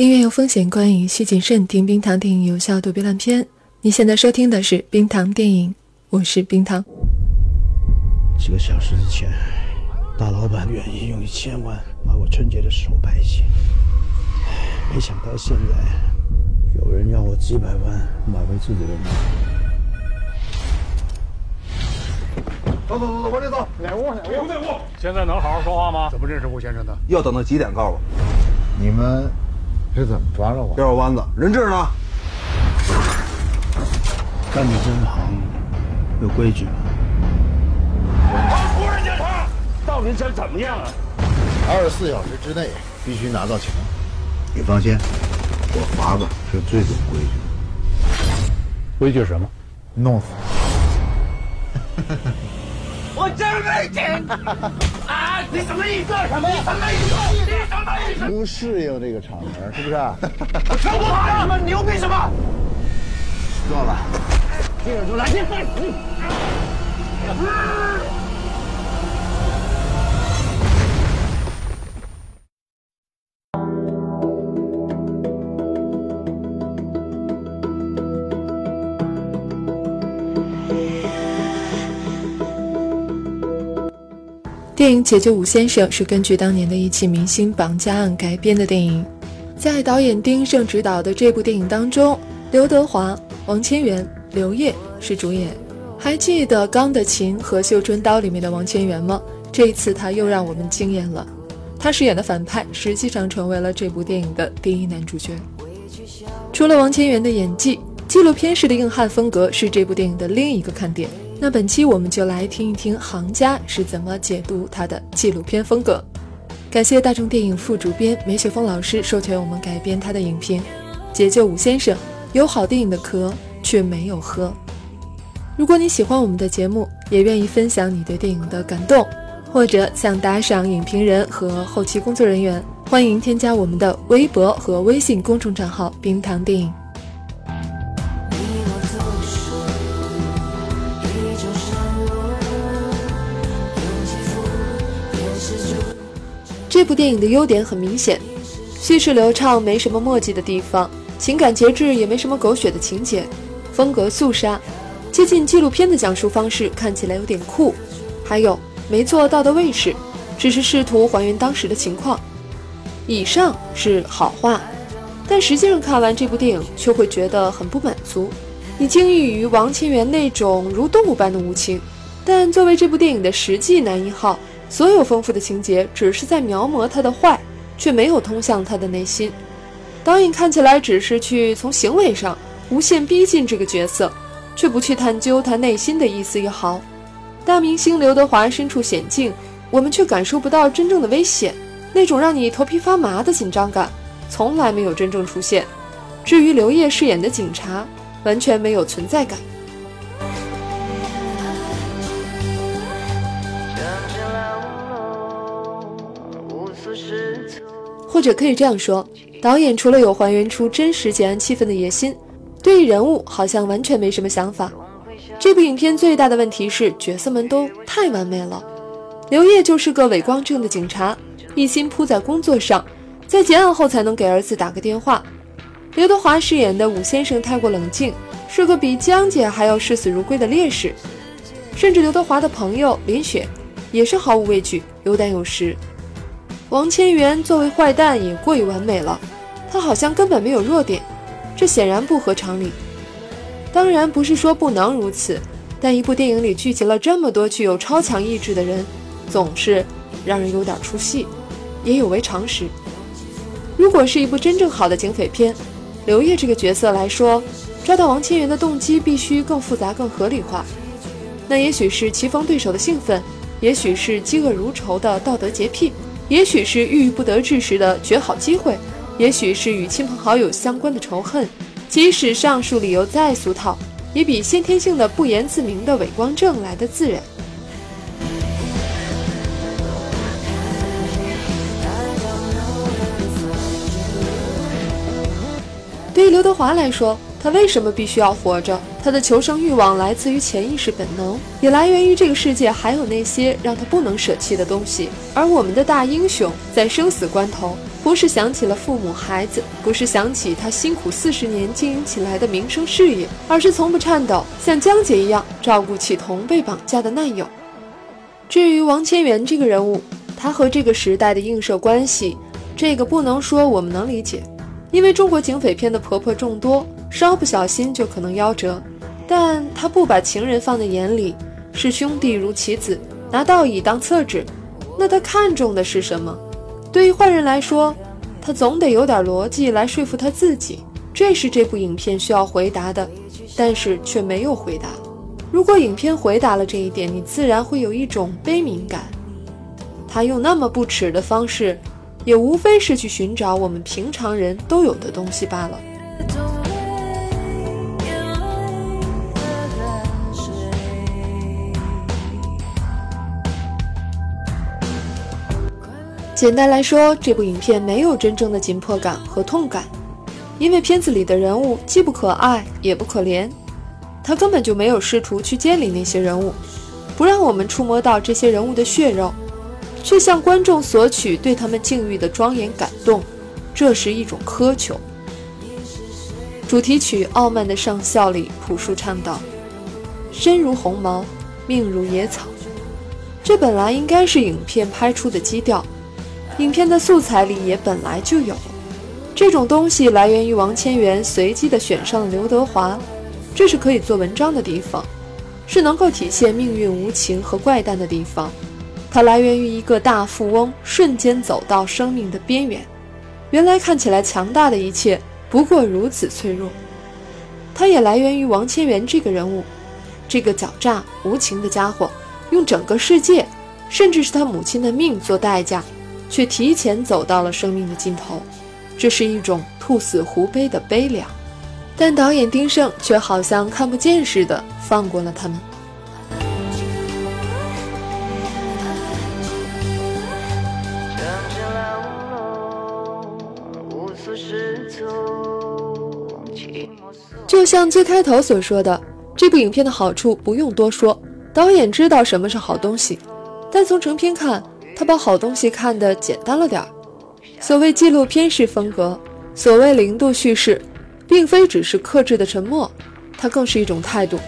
音乐有风险，观影需谨慎。听冰糖电影有效躲避烂片。你现在收听的是冰糖电影，我是冰糖。几个小时之前，大老板愿意用一千万把我春节的时候拍戏，没想到现在有人要我几百万买回自己的命。走走走走，往里走，哪屋？哪屋？哪屋？现在能好好说话吗？怎么认识吴先生的？要等到几点告诉我？你们是怎么抓着我？绕弯子，人质呢？干你这行有规矩吗？到底想怎么样啊？二十四小时之内必须拿到钱。你放心，我法子是最懂规矩。规矩什么？弄死 我真没钱啊！你什么意思？什么意思？什么意思？你什么意思？你，不适应这个场合，是不是？我说不好呀！什么牛逼什么？够了。接着就来劲。电影《解救武先生》是根据当年的一起明星绑架案改编的电影。在导演丁晟执导的这部电影当中，刘德华、王千源、刘烨是主演。还记得《钢的琴》和《绣春刀》里面的王千源吗？这一次他又让我们惊艳了。他饰演的反派实际上成为了这部电影的第一男主角。除了王千源的演技，纪录片式的硬汉风格是这部电影的另一个看点。那本期我们就来听一听行家是怎么解读他的纪录片风格。感谢大众电影副主编梅雪峰老师授权我们改编他的影评《解救武先生》，有好电影的壳却没有喝。如果你喜欢我们的节目，也愿意分享你对电影的感动，或者想打赏影评人和后期工作人员，欢迎添加我们的微博和微信公众账号“冰糖电影”。这部电影的优点很明显，叙事流畅，没什么墨迹的地方，情感节制，也没什么狗血的情节，风格肃杀，接近纪录片的讲述方式，看起来有点酷。还有没做到的卫士，只是试图还原当时的情况。以上是好话，但实际上看完这部电影，却会觉得很不满足。你惊异于王千源那种如动物般的无情，但作为这部电影的实际男一号。所有丰富的情节只是在描摹他的坏，却没有通向他的内心。导演看起来只是去从行为上无限逼近这个角色，却不去探究他内心的一丝一毫。大明星刘德华身处险境，我们却感受不到真正的危险，那种让你头皮发麻的紧张感从来没有真正出现。至于刘烨饰演的警察，完全没有存在感。或者可以这样说，导演除了有还原出真实结案气氛的野心，对人物好像完全没什么想法。这部影片最大的问题是角色们都太完美了。刘烨就是个伪光正的警察，一心扑在工作上，在结案后才能给儿子打个电话。刘德华饰演的武先生太过冷静，是个比江姐还要视死如归的烈士。甚至刘德华的朋友林雪，也是毫无畏惧，有胆有识。王千源作为坏蛋也过于完美了，他好像根本没有弱点，这显然不合常理。当然不是说不能如此，但一部电影里聚集了这么多具有超强意志的人，总是让人有点出戏，也有违常识。如果是一部真正好的警匪片，刘烨这个角色来说，抓到王千源的动机必须更复杂、更合理化。那也许是棋逢对手的兴奋，也许是嫉恶如仇的道德洁癖。也许是郁郁不得志时的绝好机会，也许是与亲朋好友相关的仇恨。即使上述理由再俗套，也比先天性的不言自明的伪光正来的自然。对于刘德华来说，他为什么必须要活着？他的求生欲望来自于潜意识本能，也来源于这个世界还有那些让他不能舍弃的东西。而我们的大英雄在生死关头，不是想起了父母孩子，不是想起他辛苦四十年经营起来的名声事业，而是从不颤抖，像江姐一样照顾起同被绑架的难友。至于王千源这个人物，他和这个时代的映射关系，这个不能说我们能理解，因为中国警匪片的婆婆众多。稍不小心就可能夭折，但他不把情人放在眼里，视兄弟如棋子，拿道义当厕纸，那他看重的是什么？对于坏人来说，他总得有点逻辑来说服他自己，这是这部影片需要回答的，但是却没有回答。如果影片回答了这一点，你自然会有一种悲悯感。他用那么不耻的方式，也无非是去寻找我们平常人都有的东西罢了。简单来说，这部影片没有真正的紧迫感和痛感，因为片子里的人物既不可爱也不可怜，他根本就没有试图去建立那些人物，不让我们触摸到这些人物的血肉，却向观众索取对他们境遇的庄严感动，这是一种苛求。主题曲《傲慢的上校》里，朴树唱道：“身如鸿毛，命如野草。”这本来应该是影片拍出的基调。影片的素材里也本来就有这种东西，来源于王千源随机的选上了刘德华，这是可以做文章的地方，是能够体现命运无情和怪诞的地方。它来源于一个大富翁瞬间走到生命的边缘，原来看起来强大的一切不过如此脆弱。它也来源于王千源这个人物，这个狡诈无情的家伙，用整个世界，甚至是他母亲的命做代价。却提前走到了生命的尽头，这是一种兔死狐悲的悲凉。但导演丁晟却好像看不见似的，放过了他们。就像最开头所说的，这部影片的好处不用多说，导演知道什么是好东西。但从成片看，他把好东西看得简单了点儿。所谓纪录片式风格，所谓零度叙事，并非只是克制的沉默，它更是一种态度。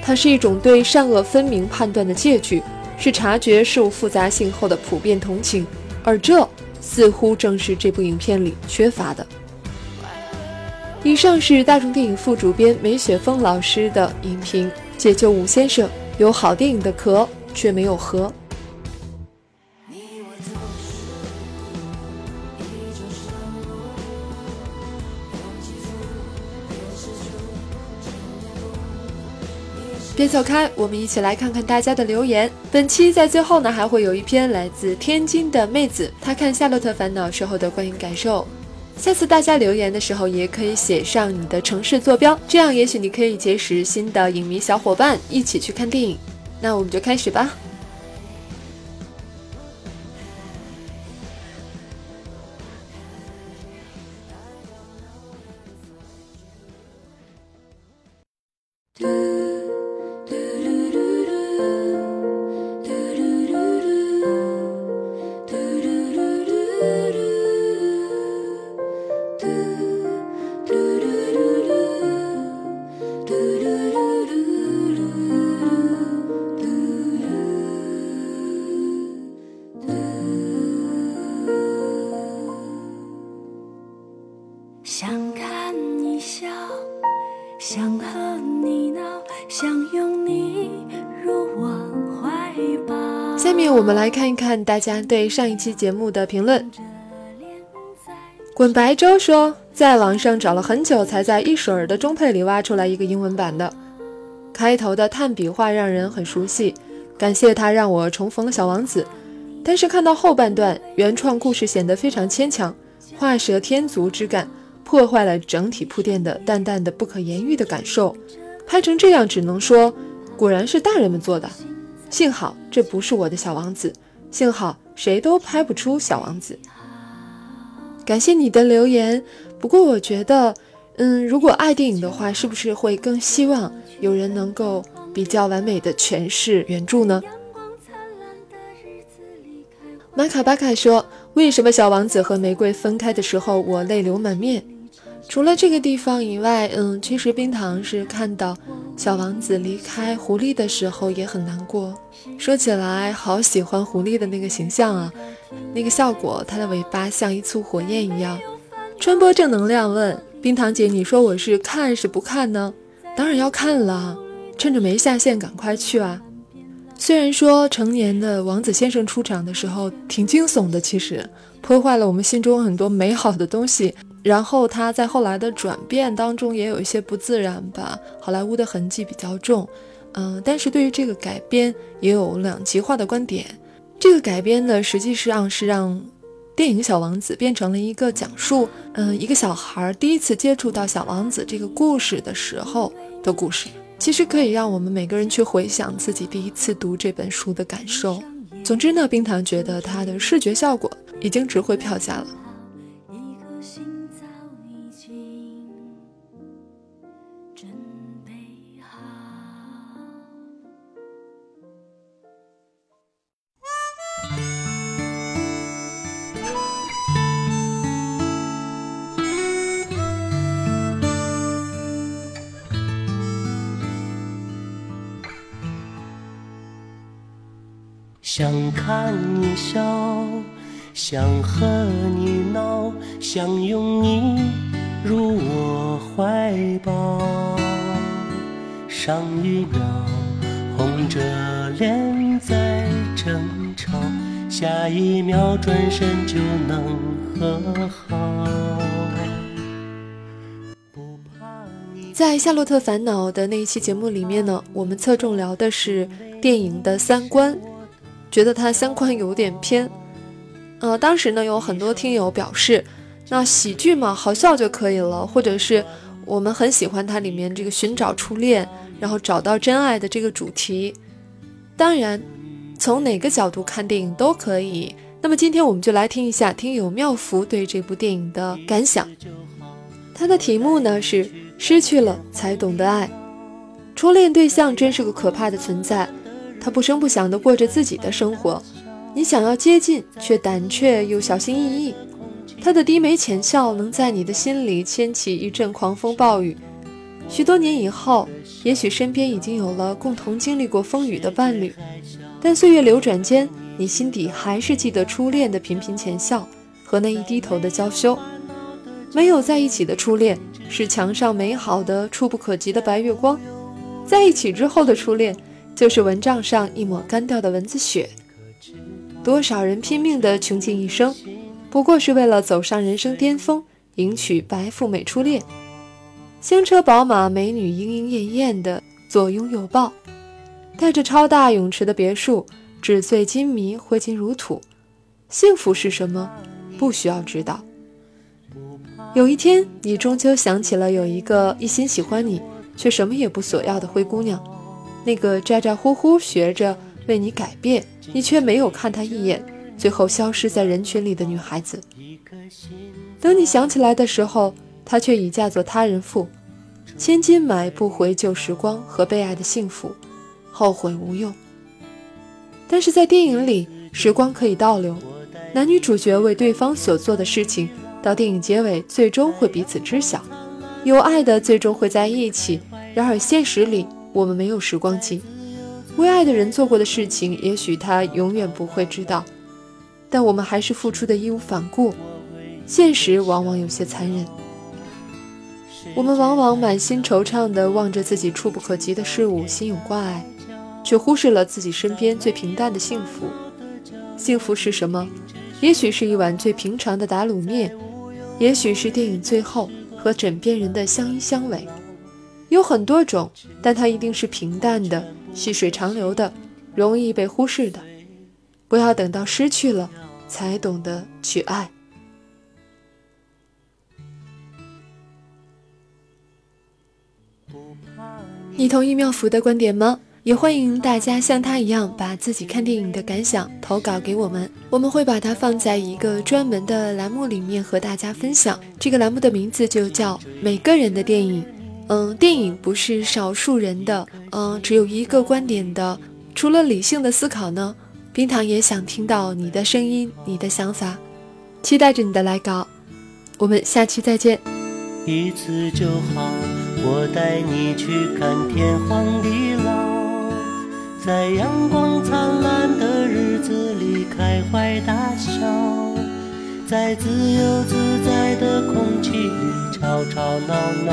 它是一种对善恶分明判断的借据，是察觉事物复杂性后的普遍同情。而这似乎正是这部影片里缺乏的。以上是大众电影副主编梅雪峰老师的影评。解救武先生有好电影的壳，却没有核。别走开，我们一起来看看大家的留言。本期在最后呢，还会有一篇来自天津的妹子，她看《夏洛特烦恼》时候的观影感受。下次大家留言的时候，也可以写上你的城市坐标，这样也许你可以结识新的影迷小伙伴，一起去看电影。那我们就开始吧。我们来看一看大家对上一期节目的评论。滚白粥说，在网上找了很久，才在一水儿的中配里挖出来一个英文版的。开头的炭笔画让人很熟悉，感谢他让我重逢了小王子。但是看到后半段，原创故事显得非常牵强，画蛇添足之感，破坏了整体铺垫的淡淡的不可言喻的感受。拍成这样，只能说，果然是大人们做的。幸好这不是我的小王子，幸好谁都拍不出小王子。感谢你的留言，不过我觉得，嗯，如果爱电影的话，是不是会更希望有人能够比较完美的诠释原著呢？马卡巴卡说：“为什么小王子和玫瑰分开的时候，我泪流满面？除了这个地方以外，嗯，其实冰糖是看到小王子离开狐狸的时候也很难过。说起来，好喜欢狐狸的那个形象啊，那个效果，它的尾巴像一簇火焰一样，传播正能量。问冰糖姐，你说我是看是不看呢？当然要看了，趁着没下线，赶快去啊！”虽然说成年的王子先生出场的时候挺惊悚的，其实破坏了我们心中很多美好的东西。然后他在后来的转变当中也有一些不自然吧，好莱坞的痕迹比较重。嗯，但是对于这个改编也有两极化的观点。这个改编呢，实际上是让电影《小王子》变成了一个讲述，嗯，一个小孩第一次接触到小王子这个故事的时候的故事。其实可以让我们每个人去回想自己第一次读这本书的感受。总之呢，冰糖觉得它的视觉效果已经值回票价了。看你笑，想和你闹，想拥你入我怀抱。上一秒红着脸在争吵，下一秒转身就能和好。在《夏洛特烦恼》的那一期节目里面呢，我们侧重聊的是电影的三观。觉得它三观有点偏，呃，当时呢有很多听友表示，那喜剧嘛，好笑就可以了，或者是我们很喜欢它里面这个寻找初恋，然后找到真爱的这个主题。当然，从哪个角度看电影都可以。那么今天我们就来听一下听友妙福对这部电影的感想。它的题目呢是失去了才懂得爱，初恋对象真是个可怕的存在。他不声不响地过着自己的生活，你想要接近，却胆怯又小心翼翼。他的低眉浅笑能在你的心里掀起一阵狂风暴雨。许多年以后，也许身边已经有了共同经历过风雨的伴侣，但岁月流转间，你心底还是记得初恋的频频浅笑和那一低头的娇羞。没有在一起的初恋，是墙上美好的触不可及的白月光；在一起之后的初恋。就是蚊帐上一抹干掉的蚊子血。多少人拼命的穷尽一生，不过是为了走上人生巅峰，迎娶白富美初恋。香车宝马，美女莺莺燕燕的左拥右抱，带着超大泳池的别墅，纸醉金迷，挥金如土。幸福是什么？不需要知道。有一天，你终究想起了有一个一心喜欢你，却什么也不索要的灰姑娘。那个咋咋呼呼学着为你改变，你却没有看她一眼，最后消失在人群里的女孩子。等你想起来的时候，她却已嫁作他人妇。千金买不回旧时光和被爱的幸福，后悔无用。但是在电影里，时光可以倒流，男女主角为对方所做的事情，到电影结尾最终会彼此知晓。有爱的最终会在一起，然而现实里。我们没有时光机，为爱的人做过的事情，也许他永远不会知道，但我们还是付出的义无反顾。现实往往有些残忍，我们往往满心惆怅地望着自己触不可及的事物，心有挂碍，却忽视了自己身边最平淡的幸福。幸福是什么？也许是一碗最平常的打卤面，也许是电影最后和枕边人的相依相偎。有很多种，但它一定是平淡的、细水长流的、容易被忽视的。不要等到失去了，才懂得去爱。你同意妙福的观点吗？也欢迎大家像他一样，把自己看电影的感想投稿给我们，我们会把它放在一个专门的栏目里面和大家分享。这个栏目的名字就叫《每个人的电影》。嗯，电影不是少数人的，嗯，只有一个观点的。除了理性的思考呢，冰糖也想听到你的声音，你的想法，期待着你的来稿。我们下期再见。一次就好，我带你去看天荒地老。在阳光灿烂的日子里开怀大笑，在自由自在的空气里吵吵闹闹。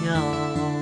飘？